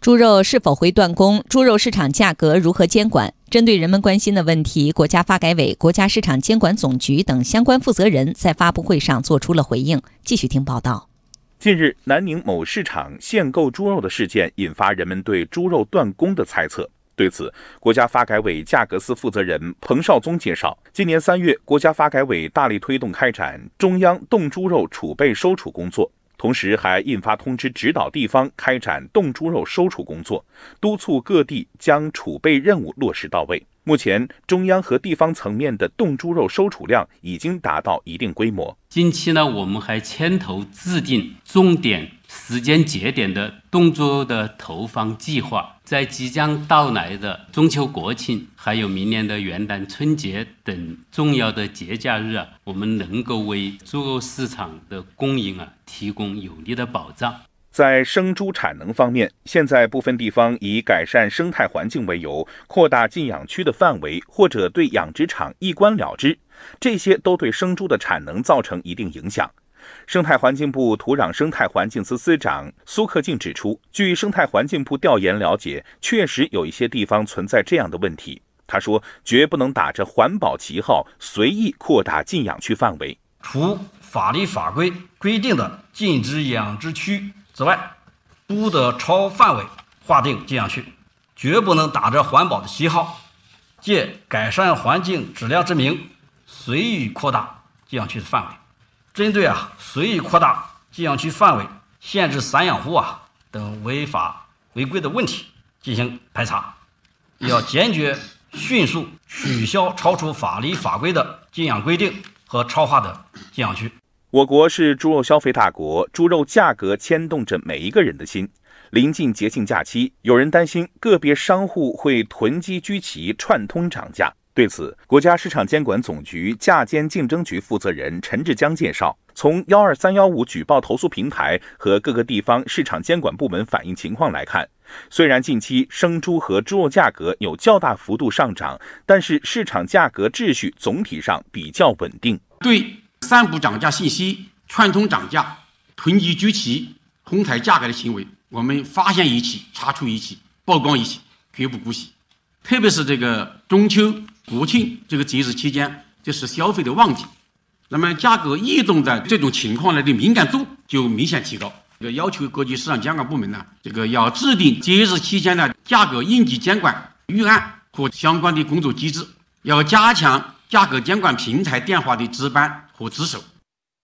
猪肉是否会断供？猪肉市场价格如何监管？针对人们关心的问题，国家发改委、国家市场监管总局等相关负责人在发布会上作出了回应。继续听报道。近日，南宁某市场限购猪肉的事件引发人们对猪肉断供的猜测。对此，国家发改委价格司负责人彭绍宗介绍，今年三月，国家发改委大力推动开展中央冻猪肉储备收储工作。同时还印发通知，指导地方开展冻猪肉收储工作，督促各地将储备任务落实到位。目前，中央和地方层面的冻猪肉收储量已经达到一定规模。近期呢，我们还牵头制定重点。时间节点的动作的投放计划，在即将到来的中秋国庆，还有明年的元旦、春节等重要的节假日啊，我们能够为猪肉市场的供应啊提供有力的保障。在生猪产能方面，现在部分地方以改善生态环境为由，扩大禁养区的范围，或者对养殖场一关了之，这些都对生猪的产能造成一定影响。生态环境部土壤生态环境司司长苏克静指出，据生态环境部调研了解，确实有一些地方存在这样的问题。他说，绝不能打着环保旗号随意扩大禁养区范围。除法律法规规定的禁止养殖区之外，不得超范围划定禁养区，绝不能打着环保的旗号，借改善环境质量之名，随意扩大禁养区的范围。针对啊随意扩大禁养区范围、限制散养户啊等违法违规的问题进行排查，要坚决迅速取消超出法律法规的禁养规定和超划的禁养区。我国是猪肉消费大国，猪肉价格牵动着每一个人的心。临近节庆假期，有人担心个别商户会囤积居奇、串通涨价。对此，国家市场监管总局价监竞争局负责人陈志江介绍，从幺二三幺五举报投诉平台和各个地方市场监管部门反映情况来看，虽然近期生猪和猪肉价格有较大幅度上涨，但是市场价格秩序总体上比较稳定。对散布涨价信息、串通涨价、囤积居奇、哄抬价格的行为，我们发现一起、查处一起、曝光一起，绝不姑息。特别是这个中秋。国庆这个节日期间，就是消费的旺季，那么价格异动的这种情况呢的敏感度就明显提高。这个要求各级市场监管部门呢，这个要制定节日期间的价格应急监管预案和相关的工作机制，要加强价格监管平台电话的值班和值守。